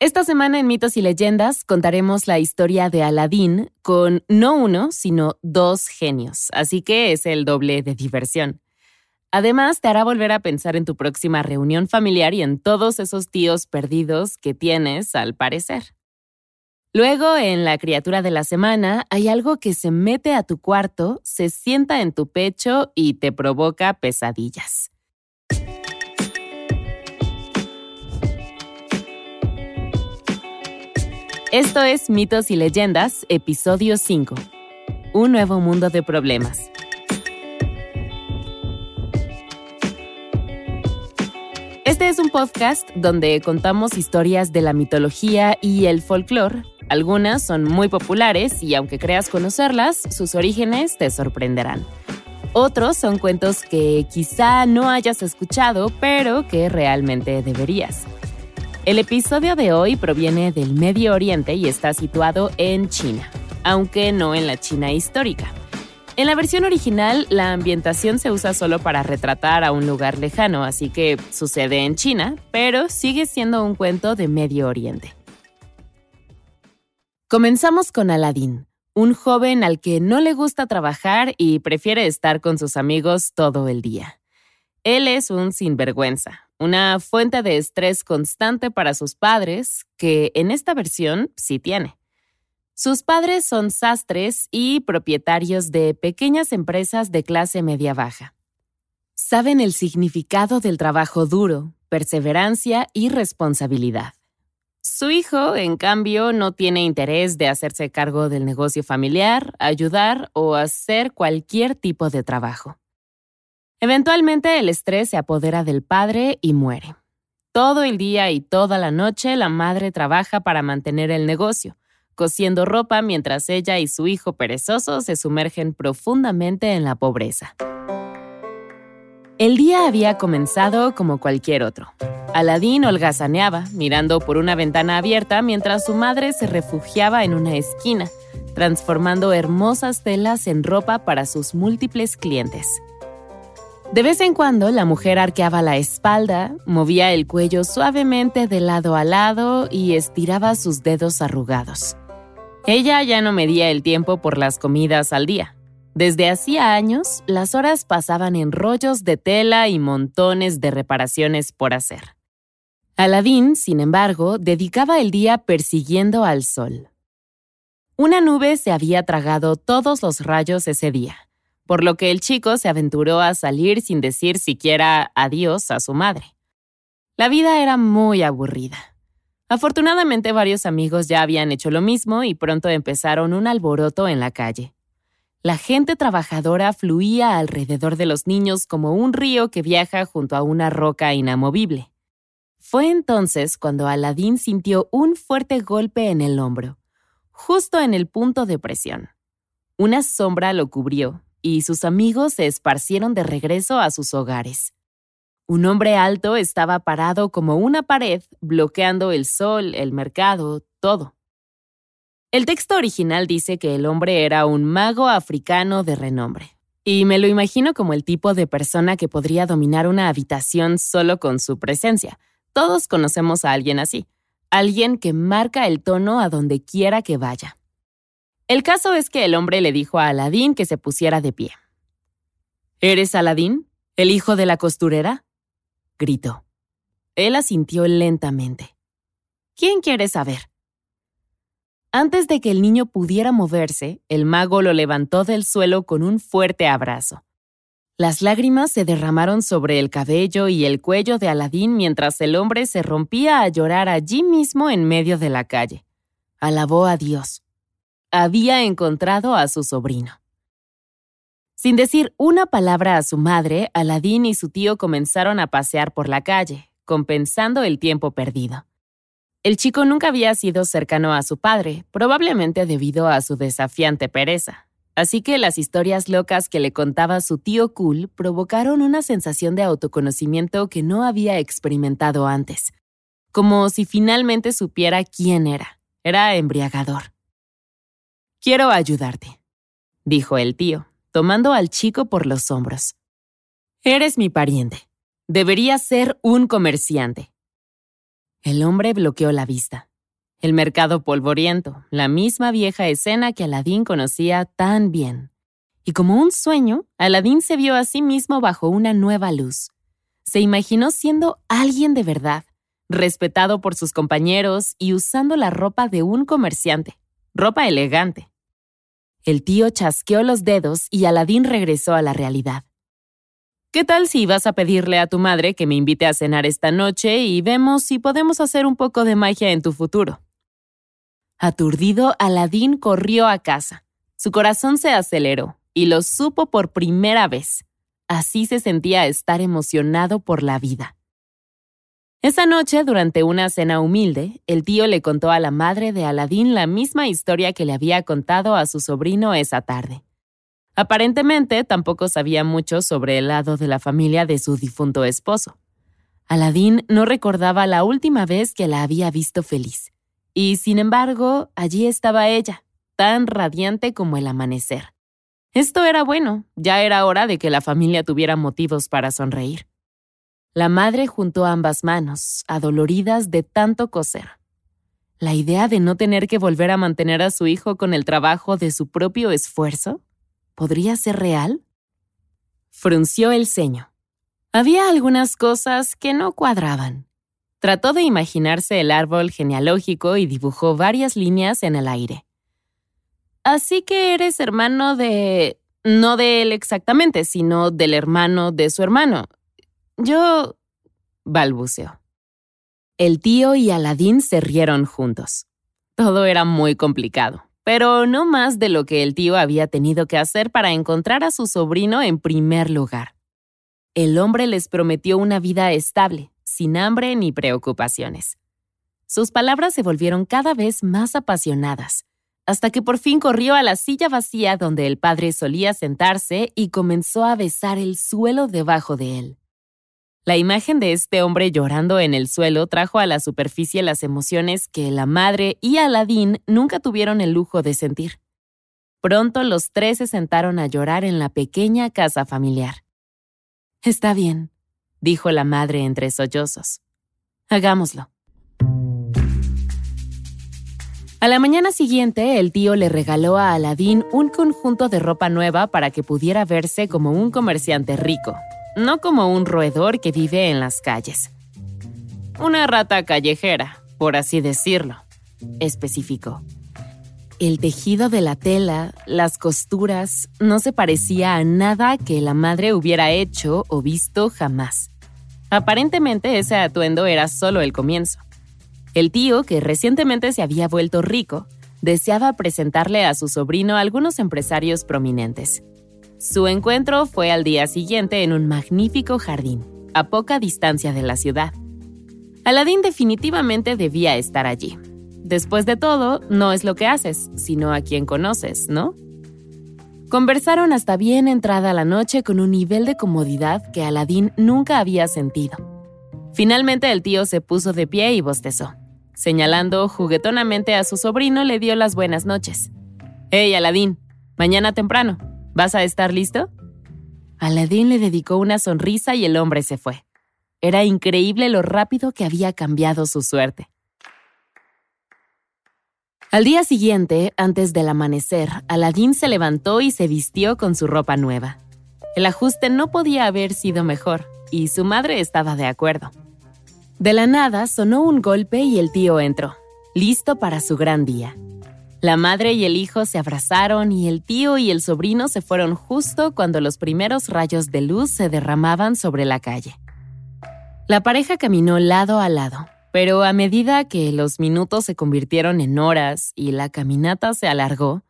Esta semana en Mitos y Leyendas contaremos la historia de Aladín con no uno, sino dos genios, así que es el doble de diversión. Además, te hará volver a pensar en tu próxima reunión familiar y en todos esos tíos perdidos que tienes, al parecer. Luego, en la criatura de la semana, hay algo que se mete a tu cuarto, se sienta en tu pecho y te provoca pesadillas. Esto es Mitos y Leyendas, episodio 5. Un nuevo mundo de problemas. Este es un podcast donde contamos historias de la mitología y el folclore. Algunas son muy populares y aunque creas conocerlas, sus orígenes te sorprenderán. Otros son cuentos que quizá no hayas escuchado, pero que realmente deberías. El episodio de hoy proviene del Medio Oriente y está situado en China, aunque no en la China histórica. En la versión original, la ambientación se usa solo para retratar a un lugar lejano, así que sucede en China, pero sigue siendo un cuento de Medio Oriente. Comenzamos con Aladín, un joven al que no le gusta trabajar y prefiere estar con sus amigos todo el día. Él es un sinvergüenza, una fuente de estrés constante para sus padres, que en esta versión sí tiene. Sus padres son sastres y propietarios de pequeñas empresas de clase media-baja. Saben el significado del trabajo duro, perseverancia y responsabilidad. Su hijo, en cambio, no tiene interés de hacerse cargo del negocio familiar, ayudar o hacer cualquier tipo de trabajo. Eventualmente el estrés se apodera del padre y muere. Todo el día y toda la noche la madre trabaja para mantener el negocio, cosiendo ropa mientras ella y su hijo perezoso se sumergen profundamente en la pobreza. El día había comenzado como cualquier otro. Aladín holgazaneaba, mirando por una ventana abierta mientras su madre se refugiaba en una esquina, transformando hermosas telas en ropa para sus múltiples clientes. De vez en cuando la mujer arqueaba la espalda, movía el cuello suavemente de lado a lado y estiraba sus dedos arrugados. Ella ya no medía el tiempo por las comidas al día. Desde hacía años, las horas pasaban en rollos de tela y montones de reparaciones por hacer. Aladín, sin embargo, dedicaba el día persiguiendo al sol. Una nube se había tragado todos los rayos ese día por lo que el chico se aventuró a salir sin decir siquiera adiós a su madre. La vida era muy aburrida. Afortunadamente varios amigos ya habían hecho lo mismo y pronto empezaron un alboroto en la calle. La gente trabajadora fluía alrededor de los niños como un río que viaja junto a una roca inamovible. Fue entonces cuando Aladín sintió un fuerte golpe en el hombro, justo en el punto de presión. Una sombra lo cubrió y sus amigos se esparcieron de regreso a sus hogares. Un hombre alto estaba parado como una pared, bloqueando el sol, el mercado, todo. El texto original dice que el hombre era un mago africano de renombre, y me lo imagino como el tipo de persona que podría dominar una habitación solo con su presencia. Todos conocemos a alguien así, alguien que marca el tono a donde quiera que vaya. El caso es que el hombre le dijo a Aladín que se pusiera de pie. ¿Eres Aladín? ¿El hijo de la costurera? gritó. Él asintió lentamente. ¿Quién quiere saber? Antes de que el niño pudiera moverse, el mago lo levantó del suelo con un fuerte abrazo. Las lágrimas se derramaron sobre el cabello y el cuello de Aladín mientras el hombre se rompía a llorar allí mismo en medio de la calle. Alabó a Dios había encontrado a su sobrino. Sin decir una palabra a su madre, Aladín y su tío comenzaron a pasear por la calle, compensando el tiempo perdido. El chico nunca había sido cercano a su padre, probablemente debido a su desafiante pereza. Así que las historias locas que le contaba su tío Cool provocaron una sensación de autoconocimiento que no había experimentado antes, como si finalmente supiera quién era. Era embriagador. Quiero ayudarte, dijo el tío, tomando al chico por los hombros. Eres mi pariente. Deberías ser un comerciante. El hombre bloqueó la vista. El mercado polvoriento, la misma vieja escena que Aladín conocía tan bien. Y como un sueño, Aladín se vio a sí mismo bajo una nueva luz. Se imaginó siendo alguien de verdad, respetado por sus compañeros y usando la ropa de un comerciante, ropa elegante. El tío chasqueó los dedos y Aladín regresó a la realidad. ¿Qué tal si vas a pedirle a tu madre que me invite a cenar esta noche y vemos si podemos hacer un poco de magia en tu futuro? Aturdido, Aladín corrió a casa. Su corazón se aceleró y lo supo por primera vez. Así se sentía estar emocionado por la vida. Esa noche, durante una cena humilde, el tío le contó a la madre de Aladín la misma historia que le había contado a su sobrino esa tarde. Aparentemente, tampoco sabía mucho sobre el lado de la familia de su difunto esposo. Aladín no recordaba la última vez que la había visto feliz. Y, sin embargo, allí estaba ella, tan radiante como el amanecer. Esto era bueno, ya era hora de que la familia tuviera motivos para sonreír. La madre juntó ambas manos, adoloridas de tanto coser. La idea de no tener que volver a mantener a su hijo con el trabajo de su propio esfuerzo, ¿podría ser real? Frunció el ceño. Había algunas cosas que no cuadraban. Trató de imaginarse el árbol genealógico y dibujó varias líneas en el aire. Así que eres hermano de... no de él exactamente, sino del hermano de su hermano. Yo... balbuceó. El tío y Aladín se rieron juntos. Todo era muy complicado, pero no más de lo que el tío había tenido que hacer para encontrar a su sobrino en primer lugar. El hombre les prometió una vida estable, sin hambre ni preocupaciones. Sus palabras se volvieron cada vez más apasionadas, hasta que por fin corrió a la silla vacía donde el padre solía sentarse y comenzó a besar el suelo debajo de él. La imagen de este hombre llorando en el suelo trajo a la superficie las emociones que la madre y Aladín nunca tuvieron el lujo de sentir. Pronto los tres se sentaron a llorar en la pequeña casa familiar. Está bien, dijo la madre entre sollozos. Hagámoslo. A la mañana siguiente, el tío le regaló a Aladín un conjunto de ropa nueva para que pudiera verse como un comerciante rico, no como un roedor que vive en las calles. Una rata callejera, por así decirlo, especificó. El tejido de la tela, las costuras, no se parecía a nada que la madre hubiera hecho o visto jamás. Aparentemente ese atuendo era solo el comienzo. El tío, que recientemente se había vuelto rico, deseaba presentarle a su sobrino algunos empresarios prominentes. Su encuentro fue al día siguiente en un magnífico jardín, a poca distancia de la ciudad. Aladín definitivamente debía estar allí. Después de todo, no es lo que haces, sino a quien conoces, ¿no? Conversaron hasta bien entrada la noche con un nivel de comodidad que Aladín nunca había sentido. Finalmente el tío se puso de pie y bostezó. Señalando juguetonamente a su sobrino, le dio las buenas noches. Hey, Aladín, mañana temprano, ¿Vas a estar listo? Aladín le dedicó una sonrisa y el hombre se fue. Era increíble lo rápido que había cambiado su suerte. Al día siguiente, antes del amanecer, Aladín se levantó y se vistió con su ropa nueva. El ajuste no podía haber sido mejor, y su madre estaba de acuerdo. De la nada sonó un golpe y el tío entró, listo para su gran día. La madre y el hijo se abrazaron y el tío y el sobrino se fueron justo cuando los primeros rayos de luz se derramaban sobre la calle. La pareja caminó lado a lado, pero a medida que los minutos se convirtieron en horas y la caminata se alargó,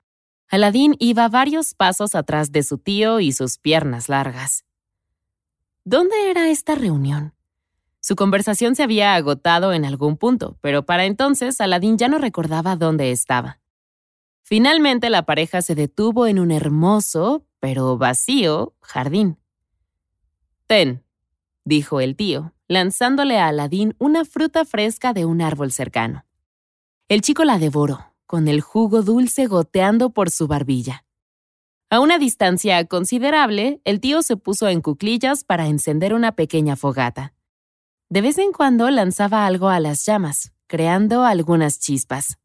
Aladín iba varios pasos atrás de su tío y sus piernas largas. ¿Dónde era esta reunión? Su conversación se había agotado en algún punto, pero para entonces Aladín ya no recordaba dónde estaba. Finalmente la pareja se detuvo en un hermoso, pero vacío, jardín. Ten, dijo el tío, lanzándole a Aladín una fruta fresca de un árbol cercano. El chico la devoró, con el jugo dulce goteando por su barbilla. A una distancia considerable, el tío se puso en cuclillas para encender una pequeña fogata. De vez en cuando lanzaba algo a las llamas, creando algunas chispas.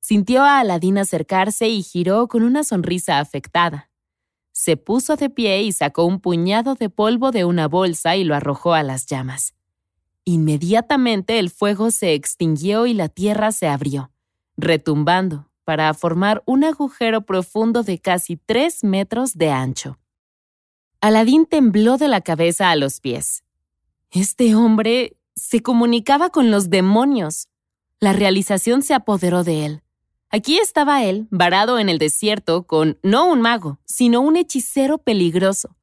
Sintió a Aladín acercarse y giró con una sonrisa afectada. Se puso de pie y sacó un puñado de polvo de una bolsa y lo arrojó a las llamas. Inmediatamente el fuego se extinguió y la tierra se abrió, retumbando, para formar un agujero profundo de casi tres metros de ancho. Aladín tembló de la cabeza a los pies. Este hombre se comunicaba con los demonios. La realización se apoderó de él. Aquí estaba él, varado en el desierto, con no un mago, sino un hechicero peligroso.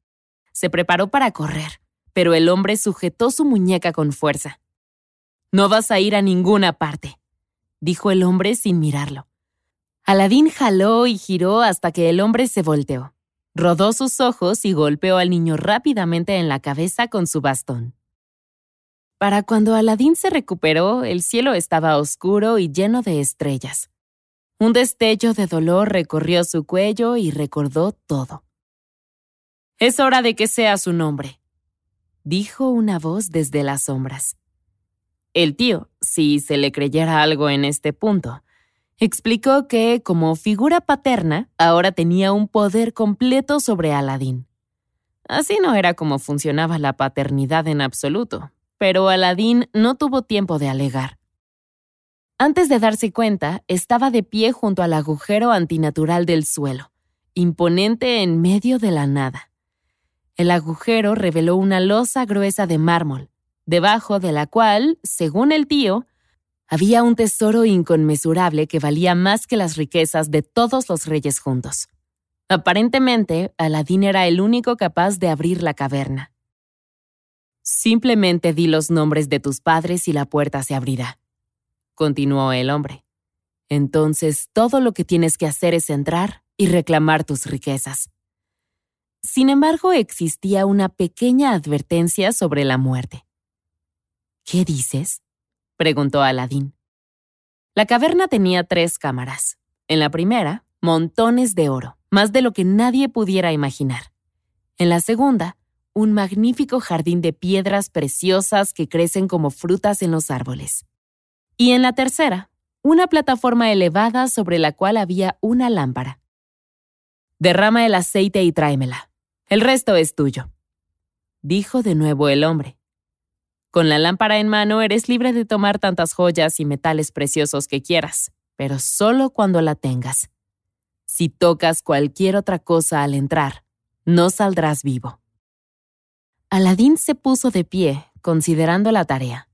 Se preparó para correr, pero el hombre sujetó su muñeca con fuerza. No vas a ir a ninguna parte, dijo el hombre sin mirarlo. Aladín jaló y giró hasta que el hombre se volteó. Rodó sus ojos y golpeó al niño rápidamente en la cabeza con su bastón. Para cuando Aladín se recuperó, el cielo estaba oscuro y lleno de estrellas. Un destello de dolor recorrió su cuello y recordó todo. Es hora de que sea su nombre, dijo una voz desde las sombras. El tío, si se le creyera algo en este punto, explicó que, como figura paterna, ahora tenía un poder completo sobre Aladín. Así no era como funcionaba la paternidad en absoluto, pero Aladín no tuvo tiempo de alegar. Antes de darse cuenta, estaba de pie junto al agujero antinatural del suelo, imponente en medio de la nada. El agujero reveló una losa gruesa de mármol, debajo de la cual, según el tío, había un tesoro inconmensurable que valía más que las riquezas de todos los reyes juntos. Aparentemente, Aladín era el único capaz de abrir la caverna. Simplemente di los nombres de tus padres y la puerta se abrirá, continuó el hombre. Entonces todo lo que tienes que hacer es entrar y reclamar tus riquezas. Sin embargo, existía una pequeña advertencia sobre la muerte. ¿Qué dices? preguntó Aladín. La caverna tenía tres cámaras. En la primera, montones de oro, más de lo que nadie pudiera imaginar. En la segunda, un magnífico jardín de piedras preciosas que crecen como frutas en los árboles. Y en la tercera, una plataforma elevada sobre la cual había una lámpara. Derrama el aceite y tráemela. El resto es tuyo. Dijo de nuevo el hombre. Con la lámpara en mano eres libre de tomar tantas joyas y metales preciosos que quieras, pero solo cuando la tengas. Si tocas cualquier otra cosa al entrar, no saldrás vivo. Aladín se puso de pie, considerando la tarea.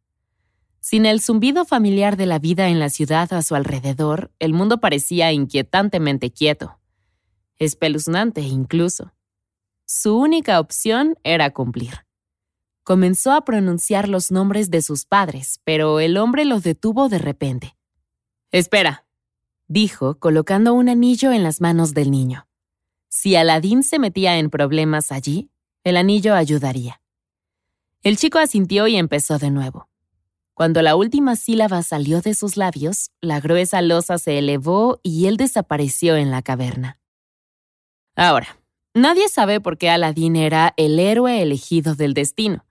Sin el zumbido familiar de la vida en la ciudad a su alrededor, el mundo parecía inquietantemente quieto. Espeluznante incluso. Su única opción era cumplir. Comenzó a pronunciar los nombres de sus padres, pero el hombre los detuvo de repente. Espera, dijo, colocando un anillo en las manos del niño. Si Aladín se metía en problemas allí, el anillo ayudaría. El chico asintió y empezó de nuevo. Cuando la última sílaba salió de sus labios, la gruesa losa se elevó y él desapareció en la caverna. Ahora, nadie sabe por qué Aladín era el héroe elegido del destino.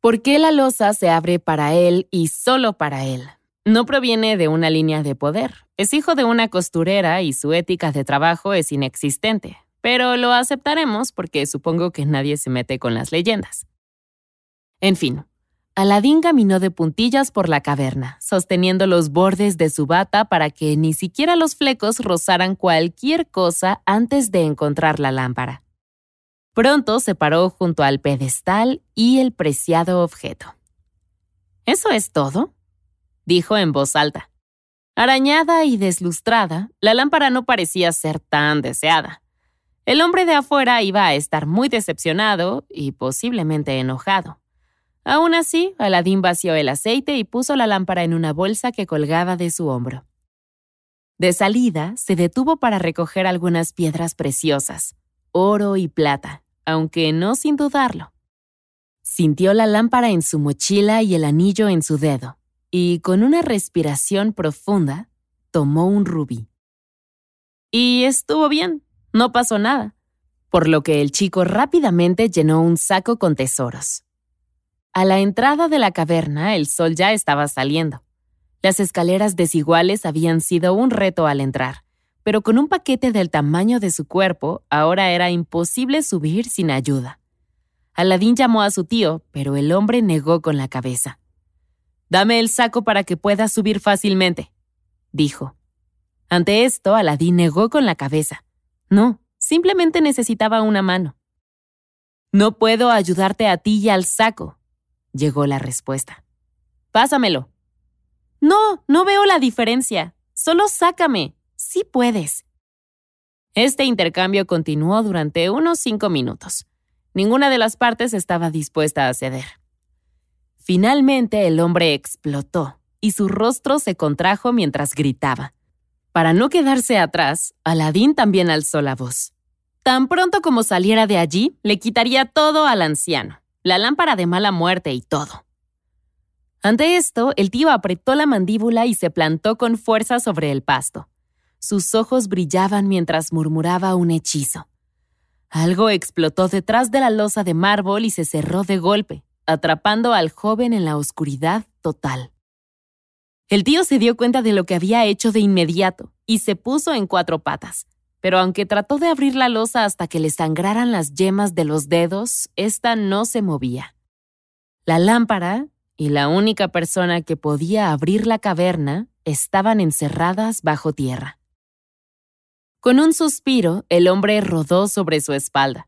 ¿Por qué la losa se abre para él y solo para él? No proviene de una línea de poder. Es hijo de una costurera y su ética de trabajo es inexistente, pero lo aceptaremos porque supongo que nadie se mete con las leyendas. En fin, Aladín caminó de puntillas por la caverna, sosteniendo los bordes de su bata para que ni siquiera los flecos rozaran cualquier cosa antes de encontrar la lámpara. Pronto se paró junto al pedestal y el preciado objeto. ¿Eso es todo? dijo en voz alta. Arañada y deslustrada, la lámpara no parecía ser tan deseada. El hombre de afuera iba a estar muy decepcionado y posiblemente enojado. Aún así, Aladín vació el aceite y puso la lámpara en una bolsa que colgaba de su hombro. De salida, se detuvo para recoger algunas piedras preciosas, oro y plata, aunque no sin dudarlo. Sintió la lámpara en su mochila y el anillo en su dedo, y con una respiración profunda, tomó un rubí. Y estuvo bien. No pasó nada, por lo que el chico rápidamente llenó un saco con tesoros. A la entrada de la caverna el sol ya estaba saliendo. Las escaleras desiguales habían sido un reto al entrar, pero con un paquete del tamaño de su cuerpo, ahora era imposible subir sin ayuda. Aladín llamó a su tío, pero el hombre negó con la cabeza. Dame el saco para que pueda subir fácilmente, dijo. Ante esto, Aladín negó con la cabeza. No, simplemente necesitaba una mano. No puedo ayudarte a ti y al saco, llegó la respuesta. Pásamelo. No, no veo la diferencia. Solo sácame. Sí puedes. Este intercambio continuó durante unos cinco minutos. Ninguna de las partes estaba dispuesta a ceder. Finalmente el hombre explotó y su rostro se contrajo mientras gritaba. Para no quedarse atrás, Aladín también alzó la voz. Tan pronto como saliera de allí, le quitaría todo al anciano, la lámpara de mala muerte y todo. Ante esto, el tío apretó la mandíbula y se plantó con fuerza sobre el pasto. Sus ojos brillaban mientras murmuraba un hechizo. Algo explotó detrás de la losa de mármol y se cerró de golpe, atrapando al joven en la oscuridad total. El tío se dio cuenta de lo que había hecho de inmediato y se puso en cuatro patas, pero aunque trató de abrir la losa hasta que le sangraran las yemas de los dedos, ésta no se movía. La lámpara, y la única persona que podía abrir la caverna estaban encerradas bajo tierra. Con un suspiro, el hombre rodó sobre su espalda.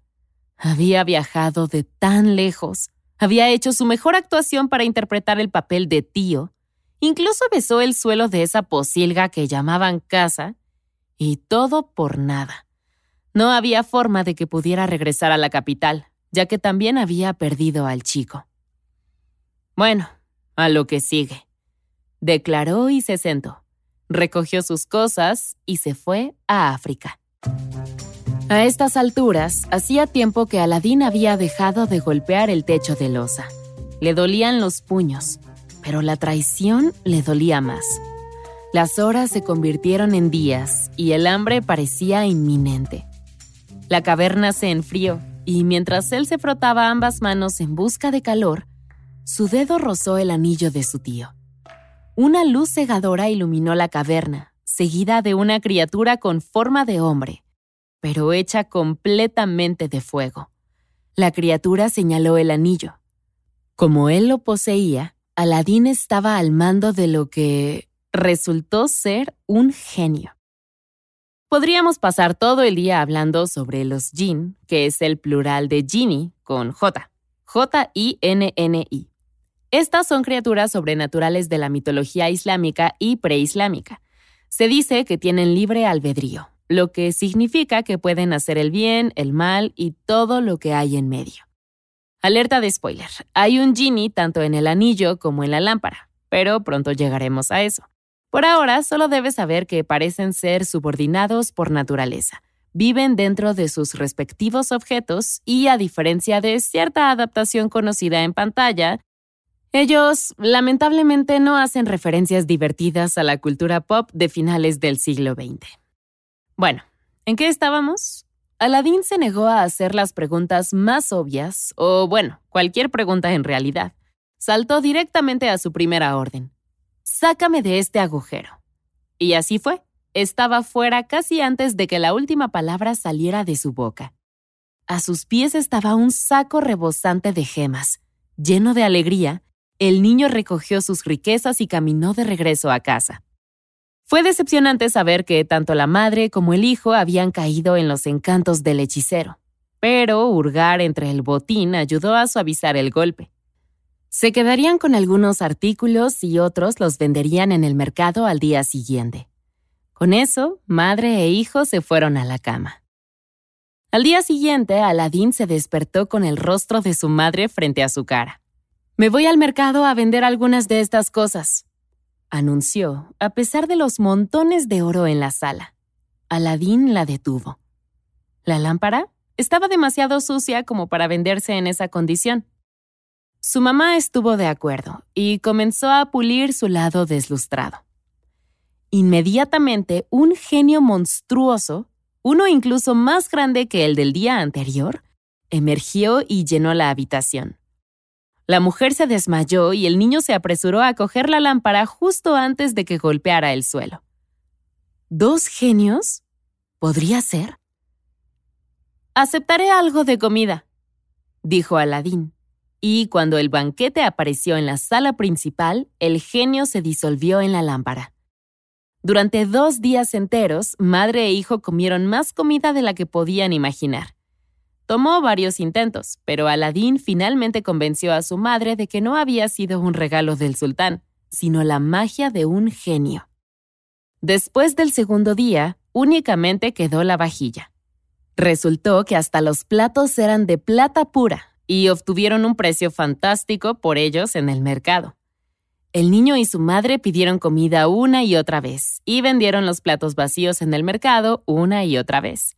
Había viajado de tan lejos, había hecho su mejor actuación para interpretar el papel de tío, incluso besó el suelo de esa posilga que llamaban casa, y todo por nada. No había forma de que pudiera regresar a la capital, ya que también había perdido al chico. Bueno, a lo que sigue. Declaró y se sentó. Recogió sus cosas y se fue a África. A estas alturas, hacía tiempo que Aladín había dejado de golpear el techo de losa. Le dolían los puños, pero la traición le dolía más. Las horas se convirtieron en días y el hambre parecía inminente. La caverna se enfrió y mientras él se frotaba ambas manos en busca de calor, su dedo rozó el anillo de su tío. Una luz cegadora iluminó la caverna, seguida de una criatura con forma de hombre, pero hecha completamente de fuego. La criatura señaló el anillo. Como él lo poseía, Aladín estaba al mando de lo que resultó ser un genio. Podríamos pasar todo el día hablando sobre los jinn, que es el plural de genie con J, J-I-N-N-I. Estas son criaturas sobrenaturales de la mitología islámica y preislámica. Se dice que tienen libre albedrío, lo que significa que pueden hacer el bien, el mal y todo lo que hay en medio. Alerta de spoiler, hay un genie tanto en el anillo como en la lámpara, pero pronto llegaremos a eso. Por ahora, solo debes saber que parecen ser subordinados por naturaleza. Viven dentro de sus respectivos objetos y, a diferencia de cierta adaptación conocida en pantalla, ellos, lamentablemente, no hacen referencias divertidas a la cultura pop de finales del siglo XX. Bueno, ¿en qué estábamos? Aladdin se negó a hacer las preguntas más obvias, o bueno, cualquier pregunta en realidad. Saltó directamente a su primera orden. Sácame de este agujero. Y así fue. Estaba fuera casi antes de que la última palabra saliera de su boca. A sus pies estaba un saco rebosante de gemas. Lleno de alegría, el niño recogió sus riquezas y caminó de regreso a casa. Fue decepcionante saber que tanto la madre como el hijo habían caído en los encantos del hechicero, pero hurgar entre el botín ayudó a suavizar el golpe. Se quedarían con algunos artículos y otros los venderían en el mercado al día siguiente. Con eso, madre e hijo se fueron a la cama. Al día siguiente, Aladín se despertó con el rostro de su madre frente a su cara. Me voy al mercado a vender algunas de estas cosas, anunció, a pesar de los montones de oro en la sala. Aladín la detuvo. La lámpara estaba demasiado sucia como para venderse en esa condición. Su mamá estuvo de acuerdo y comenzó a pulir su lado deslustrado. Inmediatamente, un genio monstruoso, uno incluso más grande que el del día anterior, emergió y llenó la habitación. La mujer se desmayó y el niño se apresuró a coger la lámpara justo antes de que golpeara el suelo. ¿Dos genios? ¿Podría ser? Aceptaré algo de comida, dijo Aladín. Y cuando el banquete apareció en la sala principal, el genio se disolvió en la lámpara. Durante dos días enteros, madre e hijo comieron más comida de la que podían imaginar. Tomó varios intentos, pero Aladín finalmente convenció a su madre de que no había sido un regalo del sultán, sino la magia de un genio. Después del segundo día, únicamente quedó la vajilla. Resultó que hasta los platos eran de plata pura y obtuvieron un precio fantástico por ellos en el mercado. El niño y su madre pidieron comida una y otra vez y vendieron los platos vacíos en el mercado una y otra vez.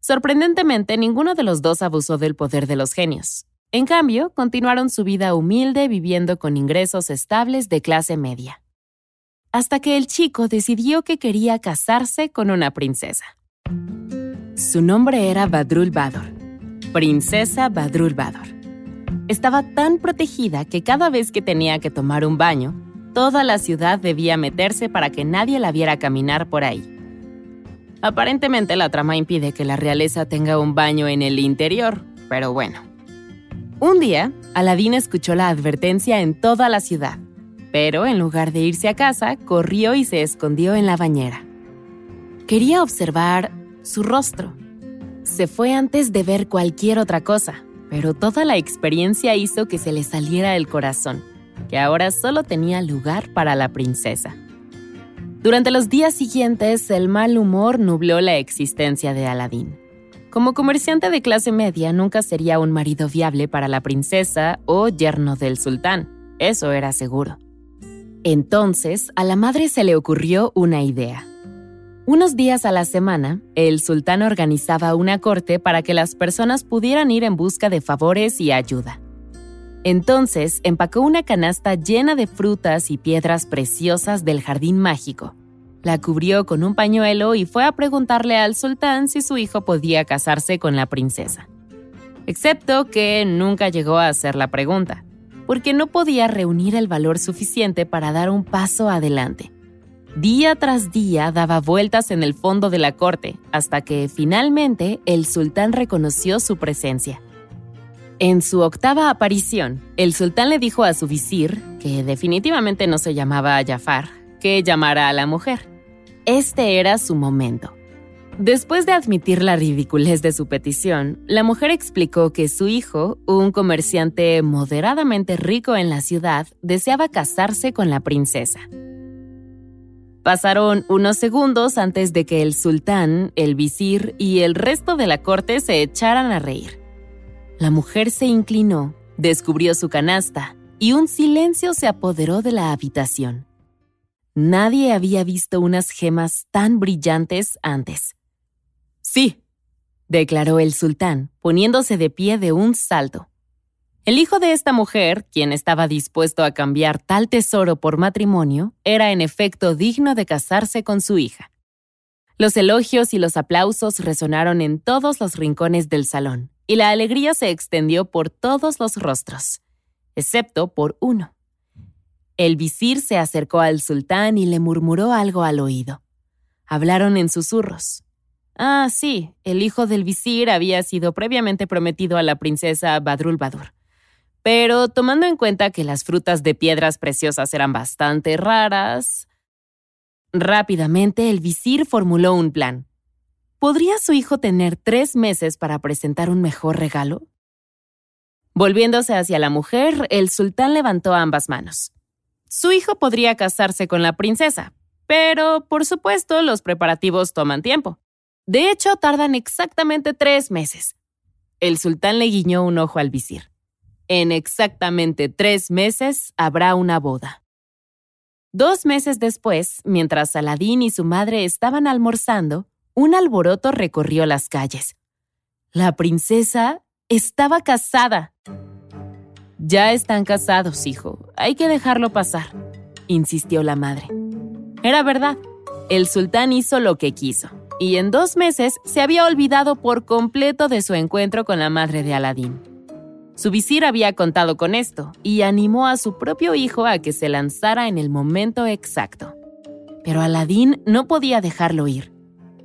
Sorprendentemente, ninguno de los dos abusó del poder de los genios. En cambio, continuaron su vida humilde viviendo con ingresos estables de clase media. Hasta que el chico decidió que quería casarse con una princesa. Su nombre era Badrul Bador, princesa Badrul Bador. Estaba tan protegida que cada vez que tenía que tomar un baño, toda la ciudad debía meterse para que nadie la viera caminar por ahí. Aparentemente la trama impide que la realeza tenga un baño en el interior, pero bueno. Un día, Aladín escuchó la advertencia en toda la ciudad, pero en lugar de irse a casa, corrió y se escondió en la bañera. Quería observar su rostro. Se fue antes de ver cualquier otra cosa, pero toda la experiencia hizo que se le saliera el corazón, que ahora solo tenía lugar para la princesa. Durante los días siguientes, el mal humor nubló la existencia de Aladín. Como comerciante de clase media, nunca sería un marido viable para la princesa o yerno del sultán, eso era seguro. Entonces, a la madre se le ocurrió una idea. Unos días a la semana, el sultán organizaba una corte para que las personas pudieran ir en busca de favores y ayuda. Entonces empacó una canasta llena de frutas y piedras preciosas del jardín mágico. La cubrió con un pañuelo y fue a preguntarle al sultán si su hijo podía casarse con la princesa. Excepto que nunca llegó a hacer la pregunta, porque no podía reunir el valor suficiente para dar un paso adelante. Día tras día daba vueltas en el fondo de la corte, hasta que finalmente el sultán reconoció su presencia. En su octava aparición, el sultán le dijo a su visir, que definitivamente no se llamaba Jafar, que llamara a la mujer. Este era su momento. Después de admitir la ridiculez de su petición, la mujer explicó que su hijo, un comerciante moderadamente rico en la ciudad, deseaba casarse con la princesa. Pasaron unos segundos antes de que el sultán, el visir y el resto de la corte se echaran a reír. La mujer se inclinó, descubrió su canasta y un silencio se apoderó de la habitación. Nadie había visto unas gemas tan brillantes antes. Sí, declaró el sultán, poniéndose de pie de un salto. El hijo de esta mujer, quien estaba dispuesto a cambiar tal tesoro por matrimonio, era en efecto digno de casarse con su hija. Los elogios y los aplausos resonaron en todos los rincones del salón y la alegría se extendió por todos los rostros, excepto por uno. El visir se acercó al sultán y le murmuró algo al oído. Hablaron en susurros. Ah, sí, el hijo del visir había sido previamente prometido a la princesa Badrul Badur. Pero tomando en cuenta que las frutas de piedras preciosas eran bastante raras, rápidamente el visir formuló un plan. ¿Podría su hijo tener tres meses para presentar un mejor regalo? Volviéndose hacia la mujer, el sultán levantó ambas manos. Su hijo podría casarse con la princesa, pero por supuesto los preparativos toman tiempo. De hecho, tardan exactamente tres meses. El sultán le guiñó un ojo al visir. En exactamente tres meses habrá una boda. Dos meses después, mientras Saladín y su madre estaban almorzando, un alboroto recorrió las calles. La princesa estaba casada. Ya están casados, hijo. Hay que dejarlo pasar, insistió la madre. Era verdad. El sultán hizo lo que quiso, y en dos meses se había olvidado por completo de su encuentro con la madre de Aladín. Su visir había contado con esto y animó a su propio hijo a que se lanzara en el momento exacto. Pero Aladín no podía dejarlo ir.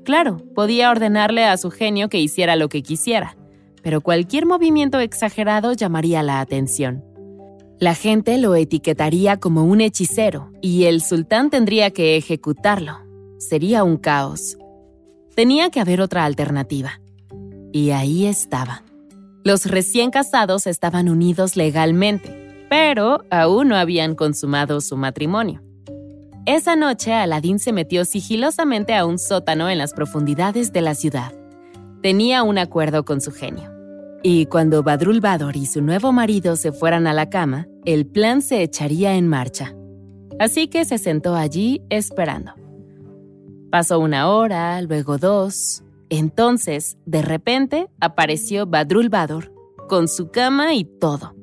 Claro, podía ordenarle a su genio que hiciera lo que quisiera, pero cualquier movimiento exagerado llamaría la atención. La gente lo etiquetaría como un hechicero y el sultán tendría que ejecutarlo. Sería un caos. Tenía que haber otra alternativa. Y ahí estaba. Los recién casados estaban unidos legalmente, pero aún no habían consumado su matrimonio. Esa noche Aladín se metió sigilosamente a un sótano en las profundidades de la ciudad. Tenía un acuerdo con su genio. Y cuando Badrul Bador y su nuevo marido se fueran a la cama, el plan se echaría en marcha. Así que se sentó allí esperando. Pasó una hora, luego dos, entonces, de repente, apareció Badrul Bador, con su cama y todo.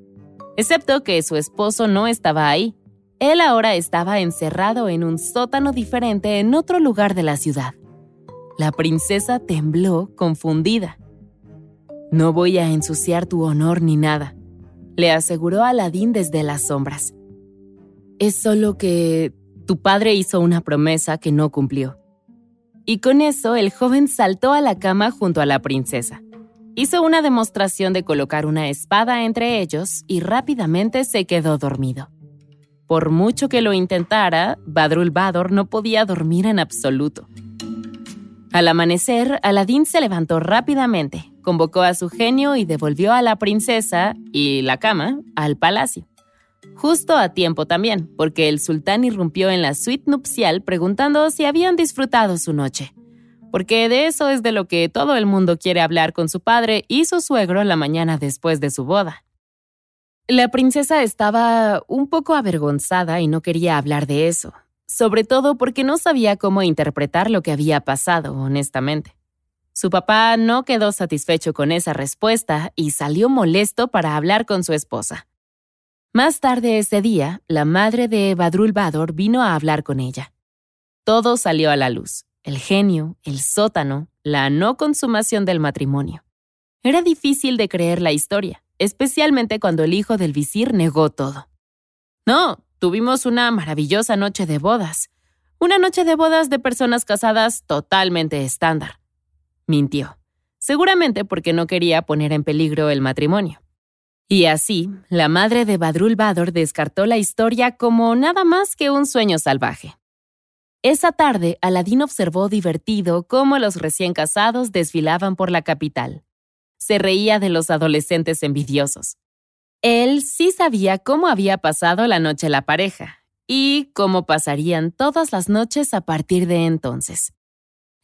Excepto que su esposo no estaba ahí. Él ahora estaba encerrado en un sótano diferente en otro lugar de la ciudad. La princesa tembló, confundida. No voy a ensuciar tu honor ni nada, le aseguró Aladín desde las sombras. Es solo que tu padre hizo una promesa que no cumplió. Y con eso el joven saltó a la cama junto a la princesa. Hizo una demostración de colocar una espada entre ellos y rápidamente se quedó dormido. Por mucho que lo intentara, Badrul Bador no podía dormir en absoluto. Al amanecer, Aladín se levantó rápidamente, convocó a su genio y devolvió a la princesa y la cama al palacio. Justo a tiempo también, porque el sultán irrumpió en la suite nupcial preguntando si habían disfrutado su noche. Porque de eso es de lo que todo el mundo quiere hablar con su padre y su suegro la mañana después de su boda. La princesa estaba un poco avergonzada y no quería hablar de eso, sobre todo porque no sabía cómo interpretar lo que había pasado, honestamente. Su papá no quedó satisfecho con esa respuesta y salió molesto para hablar con su esposa. Más tarde ese día, la madre de Badrul Bador vino a hablar con ella. Todo salió a la luz, el genio, el sótano, la no consumación del matrimonio. Era difícil de creer la historia, especialmente cuando el hijo del visir negó todo. No, tuvimos una maravillosa noche de bodas. Una noche de bodas de personas casadas totalmente estándar. Mintió, seguramente porque no quería poner en peligro el matrimonio. Y así, la madre de Badrul Bador descartó la historia como nada más que un sueño salvaje. Esa tarde, Aladín observó divertido cómo los recién casados desfilaban por la capital. Se reía de los adolescentes envidiosos. Él sí sabía cómo había pasado la noche la pareja y cómo pasarían todas las noches a partir de entonces.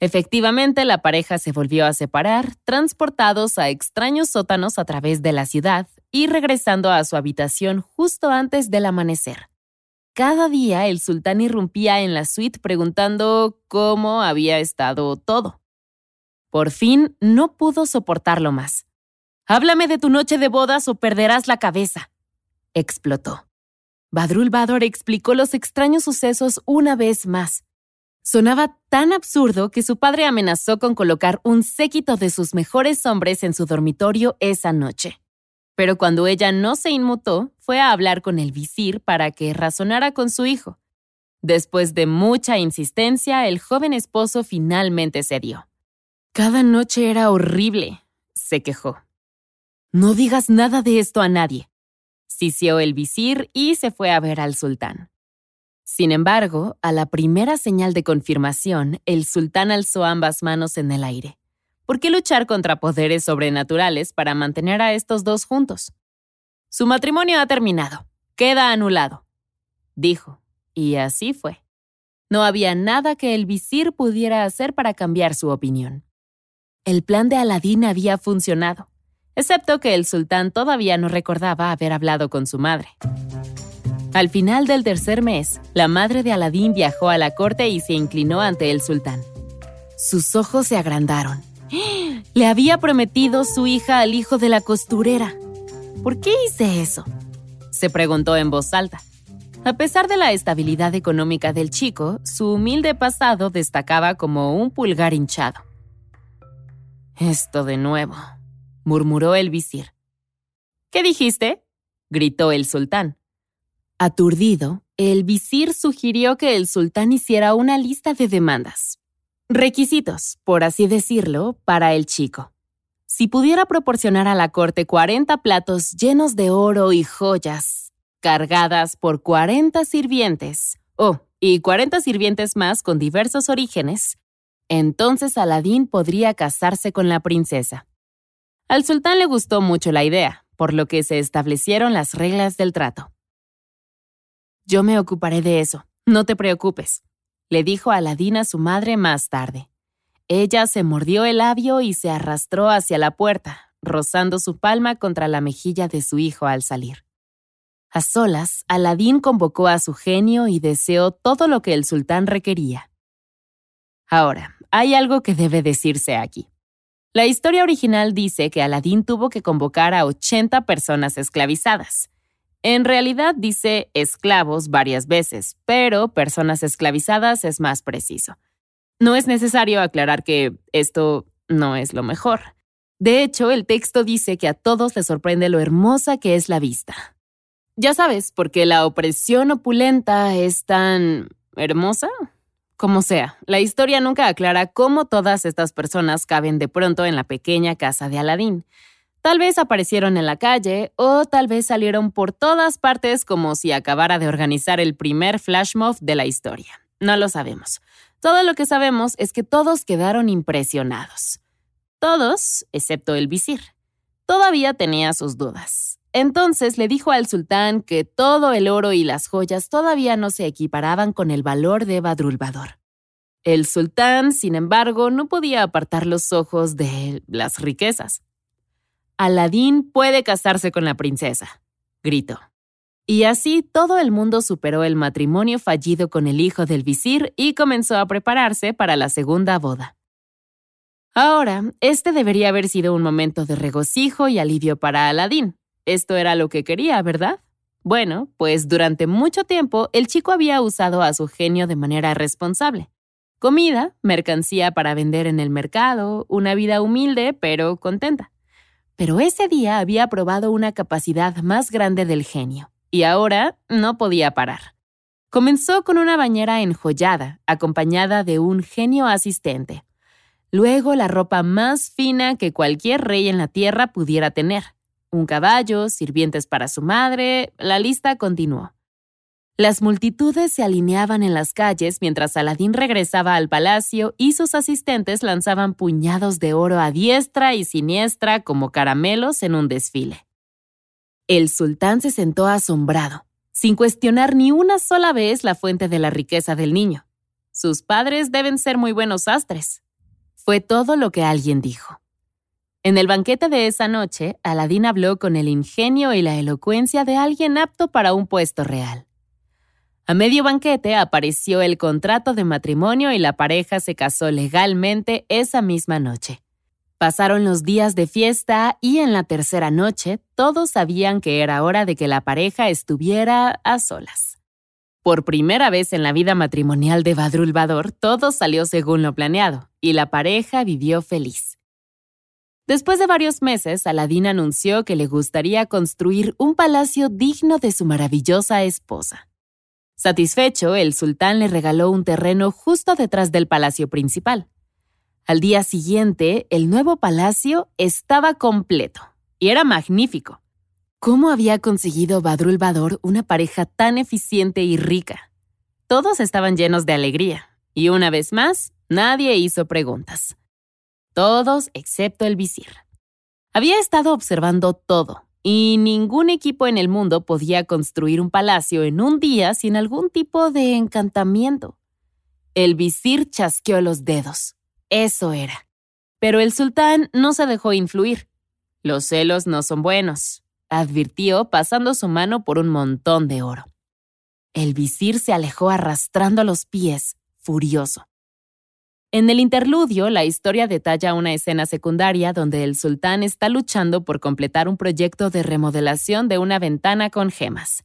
Efectivamente, la pareja se volvió a separar, transportados a extraños sótanos a través de la ciudad y regresando a su habitación justo antes del amanecer. Cada día el sultán irrumpía en la suite preguntando cómo había estado todo. Por fin no pudo soportarlo más. Háblame de tu noche de bodas o perderás la cabeza. explotó. Badrul Bador explicó los extraños sucesos una vez más. Sonaba tan absurdo que su padre amenazó con colocar un séquito de sus mejores hombres en su dormitorio esa noche. Pero cuando ella no se inmutó, fue a hablar con el visir para que razonara con su hijo. Después de mucha insistencia, el joven esposo finalmente cedió. Cada noche era horrible, se quejó. No digas nada de esto a nadie. Sisió el visir y se fue a ver al sultán. Sin embargo, a la primera señal de confirmación, el sultán alzó ambas manos en el aire. ¿Por qué luchar contra poderes sobrenaturales para mantener a estos dos juntos? Su matrimonio ha terminado. Queda anulado. Dijo. Y así fue. No había nada que el visir pudiera hacer para cambiar su opinión. El plan de Aladín había funcionado, excepto que el sultán todavía no recordaba haber hablado con su madre. Al final del tercer mes, la madre de Aladín viajó a la corte y se inclinó ante el sultán. Sus ojos se agrandaron. Le había prometido su hija al hijo de la costurera. ¿Por qué hice eso? Se preguntó en voz alta. A pesar de la estabilidad económica del chico, su humilde pasado destacaba como un pulgar hinchado. Esto de nuevo, murmuró el visir. ¿Qué dijiste? gritó el sultán. Aturdido, el visir sugirió que el sultán hiciera una lista de demandas. Requisitos, por así decirlo, para el chico. Si pudiera proporcionar a la corte 40 platos llenos de oro y joyas, cargadas por 40 sirvientes, oh, y 40 sirvientes más con diversos orígenes, entonces Aladín podría casarse con la princesa. Al sultán le gustó mucho la idea, por lo que se establecieron las reglas del trato. Yo me ocuparé de eso, no te preocupes, le dijo a su madre más tarde. Ella se mordió el labio y se arrastró hacia la puerta, rozando su palma contra la mejilla de su hijo al salir. A solas, Aladín convocó a su genio y deseó todo lo que el sultán requería. Ahora, hay algo que debe decirse aquí. La historia original dice que Aladín tuvo que convocar a 80 personas esclavizadas. En realidad dice esclavos varias veces, pero personas esclavizadas es más preciso. No es necesario aclarar que esto no es lo mejor. De hecho, el texto dice que a todos les sorprende lo hermosa que es la vista. Ya sabes, porque la opresión opulenta es tan hermosa, como sea, la historia nunca aclara cómo todas estas personas caben de pronto en la pequeña casa de Aladín. Tal vez aparecieron en la calle o tal vez salieron por todas partes como si acabara de organizar el primer flash mob de la historia. No lo sabemos. Todo lo que sabemos es que todos quedaron impresionados. Todos, excepto el visir. Todavía tenía sus dudas. Entonces le dijo al sultán que todo el oro y las joyas todavía no se equiparaban con el valor de Badrulvador. El sultán, sin embargo, no podía apartar los ojos de las riquezas. Aladín puede casarse con la princesa, gritó. Y así todo el mundo superó el matrimonio fallido con el hijo del visir y comenzó a prepararse para la segunda boda. Ahora, este debería haber sido un momento de regocijo y alivio para Aladín, esto era lo que quería, ¿verdad? Bueno, pues durante mucho tiempo el chico había usado a su genio de manera responsable. Comida, mercancía para vender en el mercado, una vida humilde pero contenta. Pero ese día había probado una capacidad más grande del genio, y ahora no podía parar. Comenzó con una bañera enjollada, acompañada de un genio asistente. Luego la ropa más fina que cualquier rey en la tierra pudiera tener, un caballo, sirvientes para su madre, la lista continuó. Las multitudes se alineaban en las calles mientras Aladín regresaba al palacio y sus asistentes lanzaban puñados de oro a diestra y siniestra como caramelos en un desfile. El sultán se sentó asombrado, sin cuestionar ni una sola vez la fuente de la riqueza del niño. Sus padres deben ser muy buenos astres. Fue todo lo que alguien dijo. En el banquete de esa noche, Aladín habló con el ingenio y la elocuencia de alguien apto para un puesto real. A medio banquete apareció el contrato de matrimonio y la pareja se casó legalmente esa misma noche. Pasaron los días de fiesta y en la tercera noche todos sabían que era hora de que la pareja estuviera a solas. Por primera vez en la vida matrimonial de Badrulvador, todo salió según lo planeado y la pareja vivió feliz. Después de varios meses, Aladín anunció que le gustaría construir un palacio digno de su maravillosa esposa. Satisfecho, el sultán le regaló un terreno justo detrás del palacio principal. Al día siguiente, el nuevo palacio estaba completo y era magnífico. ¿Cómo había conseguido Badrul Bador una pareja tan eficiente y rica? Todos estaban llenos de alegría, y una vez más, nadie hizo preguntas todos excepto el visir. Había estado observando todo, y ningún equipo en el mundo podía construir un palacio en un día sin algún tipo de encantamiento. El visir chasqueó los dedos. Eso era. Pero el sultán no se dejó influir. Los celos no son buenos, advirtió pasando su mano por un montón de oro. El visir se alejó arrastrando los pies, furioso. En el interludio, la historia detalla una escena secundaria donde el sultán está luchando por completar un proyecto de remodelación de una ventana con gemas.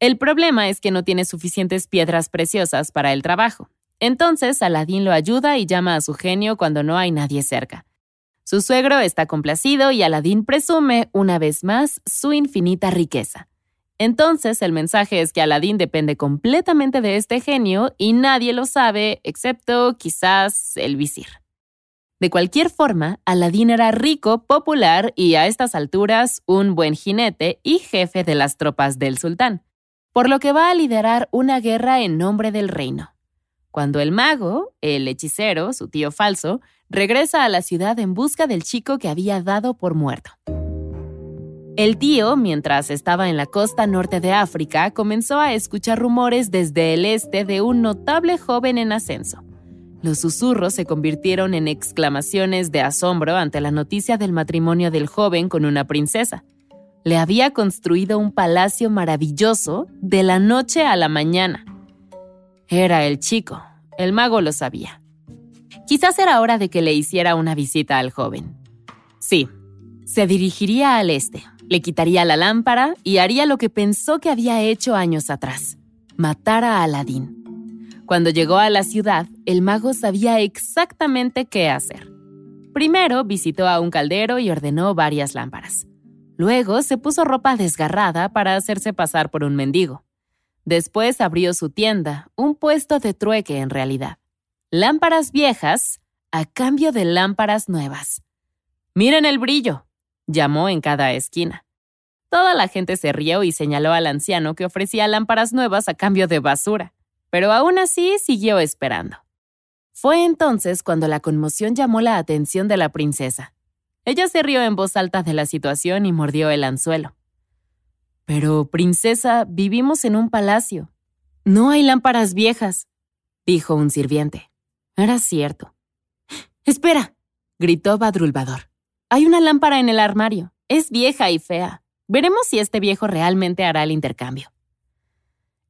El problema es que no tiene suficientes piedras preciosas para el trabajo. Entonces, Aladín lo ayuda y llama a su genio cuando no hay nadie cerca. Su suegro está complacido y Aladín presume, una vez más, su infinita riqueza. Entonces el mensaje es que Aladín depende completamente de este genio y nadie lo sabe excepto quizás el visir. De cualquier forma, Aladín era rico, popular y a estas alturas un buen jinete y jefe de las tropas del sultán, por lo que va a liderar una guerra en nombre del reino. Cuando el mago, el hechicero, su tío falso, regresa a la ciudad en busca del chico que había dado por muerto. El tío, mientras estaba en la costa norte de África, comenzó a escuchar rumores desde el este de un notable joven en ascenso. Los susurros se convirtieron en exclamaciones de asombro ante la noticia del matrimonio del joven con una princesa. Le había construido un palacio maravilloso de la noche a la mañana. Era el chico, el mago lo sabía. Quizás era hora de que le hiciera una visita al joven. Sí, se dirigiría al este, le quitaría la lámpara y haría lo que pensó que había hecho años atrás, matar a Aladín. Cuando llegó a la ciudad, el mago sabía exactamente qué hacer. Primero visitó a un caldero y ordenó varias lámparas. Luego se puso ropa desgarrada para hacerse pasar por un mendigo. Después abrió su tienda, un puesto de trueque en realidad. Lámparas viejas a cambio de lámparas nuevas. Miren el brillo, llamó en cada esquina. Toda la gente se rió y señaló al anciano que ofrecía lámparas nuevas a cambio de basura, pero aún así siguió esperando. Fue entonces cuando la conmoción llamó la atención de la princesa. Ella se rió en voz alta de la situación y mordió el anzuelo. Pero, princesa, vivimos en un palacio. No hay lámparas viejas, dijo un sirviente. Era cierto. Espera, gritó Badrulvador. Hay una lámpara en el armario. Es vieja y fea. Veremos si este viejo realmente hará el intercambio.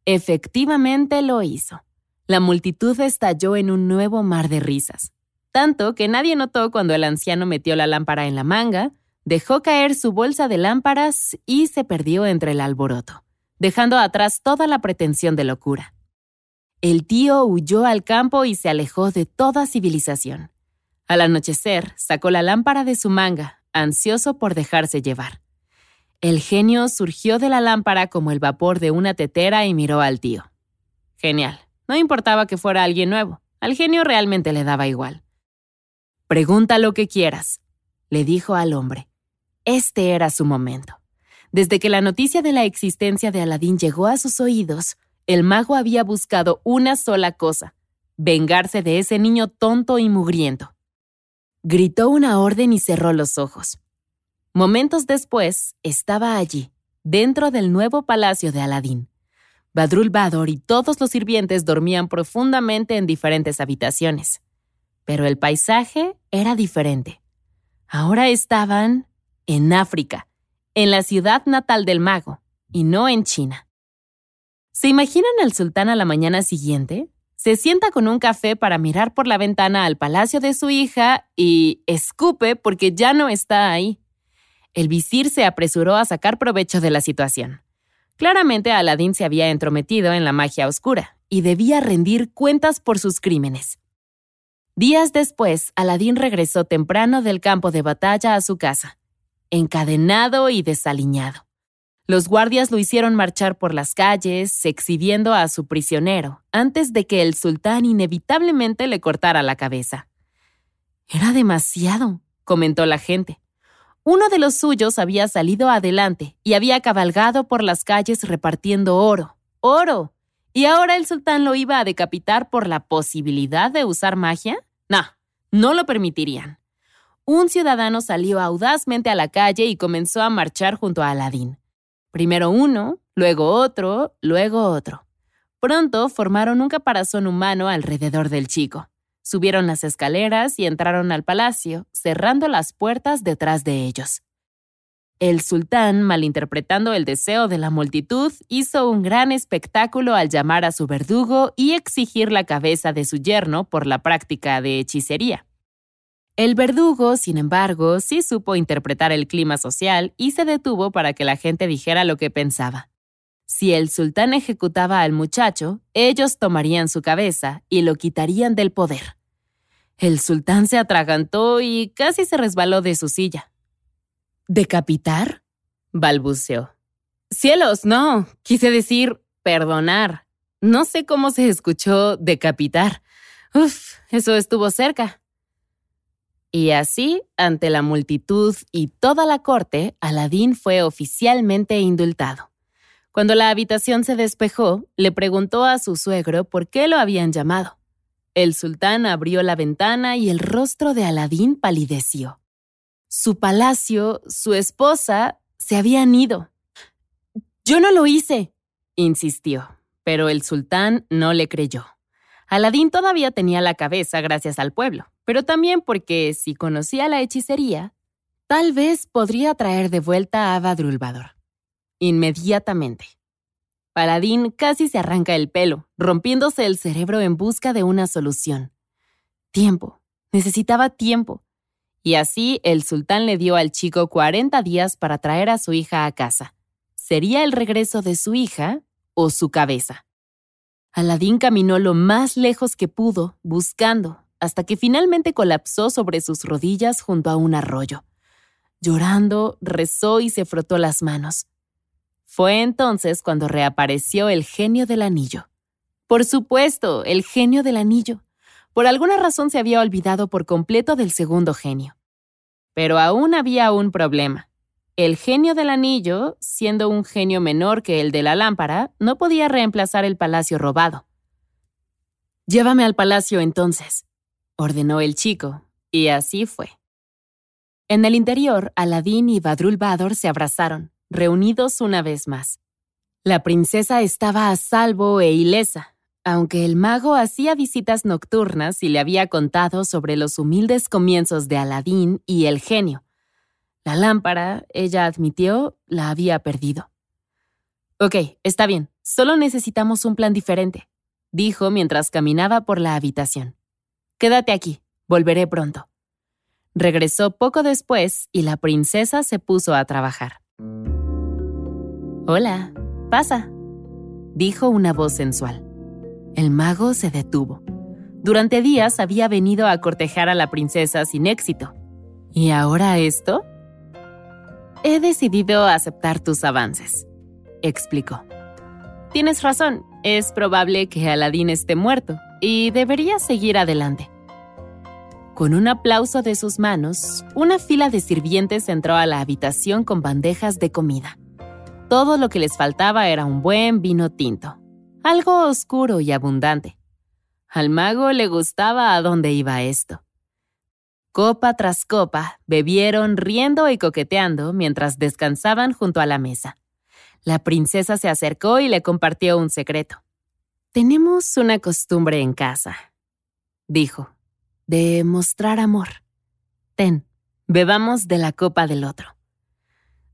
Efectivamente lo hizo. La multitud estalló en un nuevo mar de risas, tanto que nadie notó cuando el anciano metió la lámpara en la manga, dejó caer su bolsa de lámparas y se perdió entre el alboroto, dejando atrás toda la pretensión de locura. El tío huyó al campo y se alejó de toda civilización. Al anochecer, sacó la lámpara de su manga, ansioso por dejarse llevar. El genio surgió de la lámpara como el vapor de una tetera y miró al tío. Genial. No importaba que fuera alguien nuevo. Al genio realmente le daba igual. Pregunta lo que quieras, le dijo al hombre. Este era su momento. Desde que la noticia de la existencia de Aladín llegó a sus oídos, el mago había buscado una sola cosa, vengarse de ese niño tonto y mugriento. Gritó una orden y cerró los ojos. Momentos después, estaba allí, dentro del nuevo palacio de Aladín. Badrul Bador y todos los sirvientes dormían profundamente en diferentes habitaciones. Pero el paisaje era diferente. Ahora estaban en África, en la ciudad natal del mago, y no en China. ¿Se imaginan al sultán a la mañana siguiente? Se sienta con un café para mirar por la ventana al palacio de su hija y escupe porque ya no está ahí. El visir se apresuró a sacar provecho de la situación. Claramente Aladín se había entrometido en la magia oscura y debía rendir cuentas por sus crímenes. Días después, Aladín regresó temprano del campo de batalla a su casa, encadenado y desaliñado. Los guardias lo hicieron marchar por las calles, exhibiendo a su prisionero, antes de que el sultán inevitablemente le cortara la cabeza. Era demasiado, comentó la gente. Uno de los suyos había salido adelante y había cabalgado por las calles repartiendo oro. ¡Oro! ¿Y ahora el sultán lo iba a decapitar por la posibilidad de usar magia? No, no lo permitirían. Un ciudadano salió audazmente a la calle y comenzó a marchar junto a Aladín. Primero uno, luego otro, luego otro. Pronto formaron un caparazón humano alrededor del chico. Subieron las escaleras y entraron al palacio, cerrando las puertas detrás de ellos. El sultán, malinterpretando el deseo de la multitud, hizo un gran espectáculo al llamar a su verdugo y exigir la cabeza de su yerno por la práctica de hechicería. El verdugo, sin embargo, sí supo interpretar el clima social y se detuvo para que la gente dijera lo que pensaba. Si el sultán ejecutaba al muchacho, ellos tomarían su cabeza y lo quitarían del poder. El sultán se atragantó y casi se resbaló de su silla. ¿Decapitar? balbuceó. Cielos, no. Quise decir perdonar. No sé cómo se escuchó decapitar. Uf, eso estuvo cerca. Y así, ante la multitud y toda la corte, Aladín fue oficialmente indultado. Cuando la habitación se despejó, le preguntó a su suegro por qué lo habían llamado. El sultán abrió la ventana y el rostro de Aladín palideció. Su palacio, su esposa, se habían ido. Yo no lo hice, insistió, pero el sultán no le creyó. Aladín todavía tenía la cabeza gracias al pueblo, pero también porque si conocía la hechicería, tal vez podría traer de vuelta a Badrulvador. Inmediatamente. Paladín casi se arranca el pelo, rompiéndose el cerebro en busca de una solución. Tiempo. Necesitaba tiempo. Y así el sultán le dio al chico 40 días para traer a su hija a casa. ¿Sería el regreso de su hija o su cabeza? Aladín caminó lo más lejos que pudo, buscando, hasta que finalmente colapsó sobre sus rodillas junto a un arroyo. Llorando, rezó y se frotó las manos. Fue entonces cuando reapareció el genio del anillo. Por supuesto, el genio del anillo. Por alguna razón se había olvidado por completo del segundo genio. Pero aún había un problema. El genio del anillo, siendo un genio menor que el de la lámpara, no podía reemplazar el palacio robado. Llévame al palacio entonces, ordenó el chico, y así fue. En el interior, Aladín y Badrul Bador se abrazaron reunidos una vez más. La princesa estaba a salvo e ilesa, aunque el mago hacía visitas nocturnas y le había contado sobre los humildes comienzos de Aladín y el genio. La lámpara, ella admitió, la había perdido. Ok, está bien, solo necesitamos un plan diferente, dijo mientras caminaba por la habitación. Quédate aquí, volveré pronto. Regresó poco después y la princesa se puso a trabajar. Hola, pasa, dijo una voz sensual. El mago se detuvo. Durante días había venido a cortejar a la princesa sin éxito. ¿Y ahora esto? He decidido aceptar tus avances, explicó. Tienes razón, es probable que Aladín esté muerto y debería seguir adelante. Con un aplauso de sus manos, una fila de sirvientes entró a la habitación con bandejas de comida. Todo lo que les faltaba era un buen vino tinto, algo oscuro y abundante. Al mago le gustaba a dónde iba esto. Copa tras copa, bebieron riendo y coqueteando mientras descansaban junto a la mesa. La princesa se acercó y le compartió un secreto. Tenemos una costumbre en casa, dijo, de mostrar amor. Ten, bebamos de la copa del otro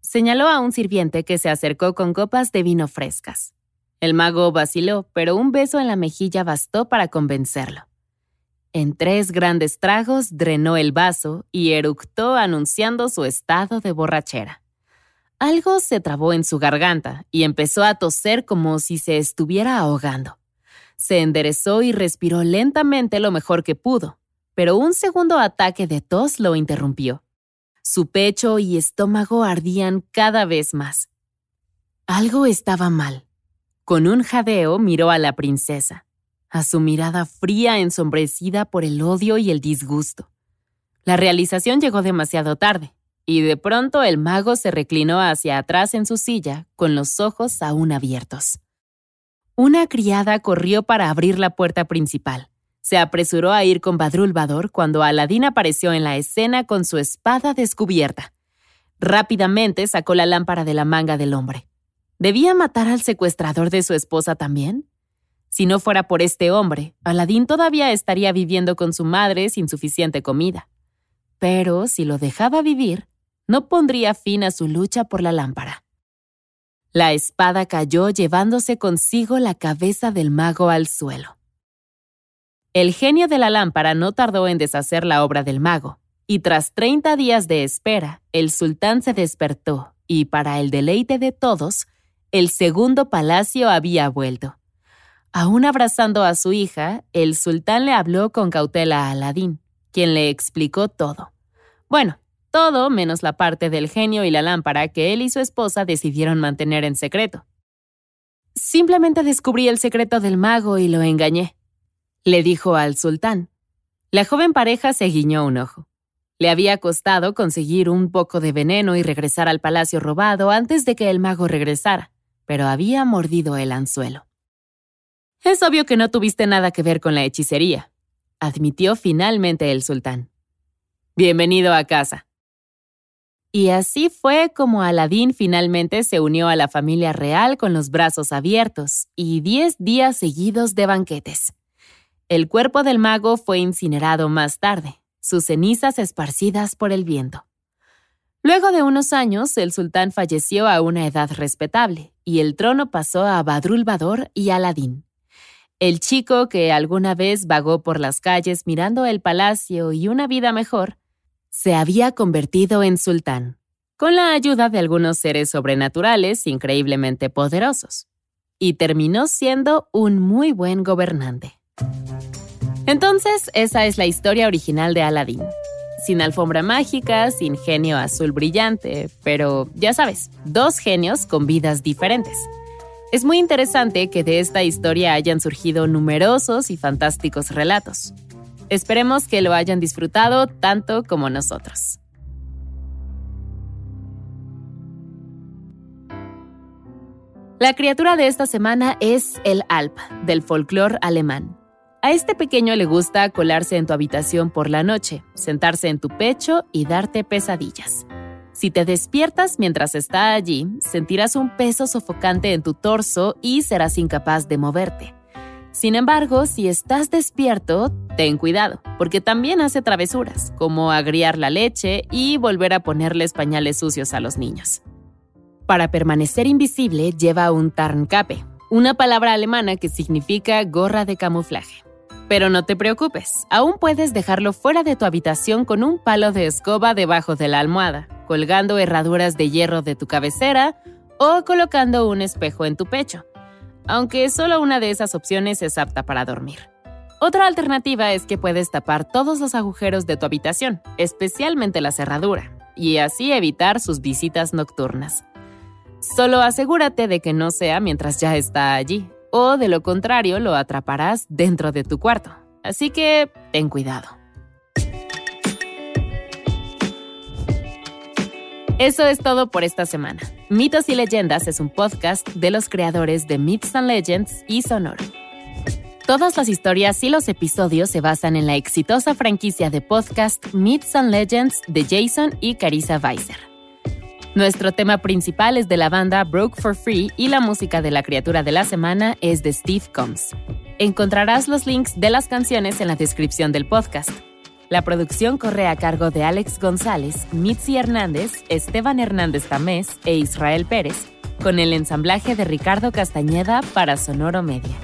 señaló a un sirviente que se acercó con copas de vino frescas. El mago vaciló, pero un beso en la mejilla bastó para convencerlo. En tres grandes tragos drenó el vaso y eructó anunciando su estado de borrachera. Algo se trabó en su garganta y empezó a toser como si se estuviera ahogando. Se enderezó y respiró lentamente lo mejor que pudo, pero un segundo ataque de tos lo interrumpió. Su pecho y estómago ardían cada vez más. Algo estaba mal. Con un jadeo miró a la princesa, a su mirada fría ensombrecida por el odio y el disgusto. La realización llegó demasiado tarde, y de pronto el mago se reclinó hacia atrás en su silla, con los ojos aún abiertos. Una criada corrió para abrir la puerta principal. Se apresuró a ir con Badrulvador cuando Aladín apareció en la escena con su espada descubierta. Rápidamente sacó la lámpara de la manga del hombre. ¿Debía matar al secuestrador de su esposa también? Si no fuera por este hombre, Aladín todavía estaría viviendo con su madre sin suficiente comida. Pero si lo dejaba vivir, no pondría fin a su lucha por la lámpara. La espada cayó llevándose consigo la cabeza del mago al suelo. El genio de la lámpara no tardó en deshacer la obra del mago, y tras 30 días de espera, el sultán se despertó y, para el deleite de todos, el segundo palacio había vuelto. Aún abrazando a su hija, el sultán le habló con cautela a Aladín, quien le explicó todo. Bueno, todo menos la parte del genio y la lámpara que él y su esposa decidieron mantener en secreto. Simplemente descubrí el secreto del mago y lo engañé, le dijo al sultán. La joven pareja se guiñó un ojo. Le había costado conseguir un poco de veneno y regresar al palacio robado antes de que el mago regresara, pero había mordido el anzuelo. Es obvio que no tuviste nada que ver con la hechicería, admitió finalmente el sultán. Bienvenido a casa. Y así fue como Aladín finalmente se unió a la familia real con los brazos abiertos y diez días seguidos de banquetes. El cuerpo del mago fue incinerado más tarde, sus cenizas esparcidas por el viento. Luego de unos años, el sultán falleció a una edad respetable y el trono pasó a Badrul Bador y Aladín. El chico que alguna vez vagó por las calles mirando el palacio y una vida mejor, se había convertido en sultán, con la ayuda de algunos seres sobrenaturales increíblemente poderosos, y terminó siendo un muy buen gobernante. Entonces, esa es la historia original de Aladdin. Sin alfombra mágica, sin genio azul brillante, pero ya sabes, dos genios con vidas diferentes. Es muy interesante que de esta historia hayan surgido numerosos y fantásticos relatos. Esperemos que lo hayan disfrutado tanto como nosotros. La criatura de esta semana es el Alp, del folclore alemán. A este pequeño le gusta colarse en tu habitación por la noche, sentarse en tu pecho y darte pesadillas. Si te despiertas mientras está allí, sentirás un peso sofocante en tu torso y serás incapaz de moverte. Sin embargo, si estás despierto, ten cuidado, porque también hace travesuras, como agriar la leche y volver a ponerles pañales sucios a los niños. Para permanecer invisible, lleva un Tarnkappe, una palabra alemana que significa gorra de camuflaje. Pero no te preocupes, aún puedes dejarlo fuera de tu habitación con un palo de escoba debajo de la almohada, colgando herraduras de hierro de tu cabecera o colocando un espejo en tu pecho aunque solo una de esas opciones es apta para dormir. Otra alternativa es que puedes tapar todos los agujeros de tu habitación, especialmente la cerradura, y así evitar sus visitas nocturnas. Solo asegúrate de que no sea mientras ya está allí, o de lo contrario lo atraparás dentro de tu cuarto. Así que ten cuidado. Eso es todo por esta semana. Mitos y Leyendas es un podcast de los creadores de Myths and Legends y Sonoro. Todas las historias y los episodios se basan en la exitosa franquicia de podcast Myths and Legends de Jason y Carissa Weiser. Nuestro tema principal es de la banda Broke for Free y la música de la criatura de la semana es de Steve Combs. Encontrarás los links de las canciones en la descripción del podcast. La producción corre a cargo de Alex González, Mitzi Hernández, Esteban Hernández Tamés e Israel Pérez, con el ensamblaje de Ricardo Castañeda para Sonoro Media.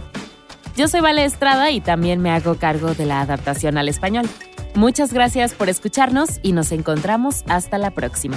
Yo soy Vale Estrada y también me hago cargo de la adaptación al español. Muchas gracias por escucharnos y nos encontramos hasta la próxima.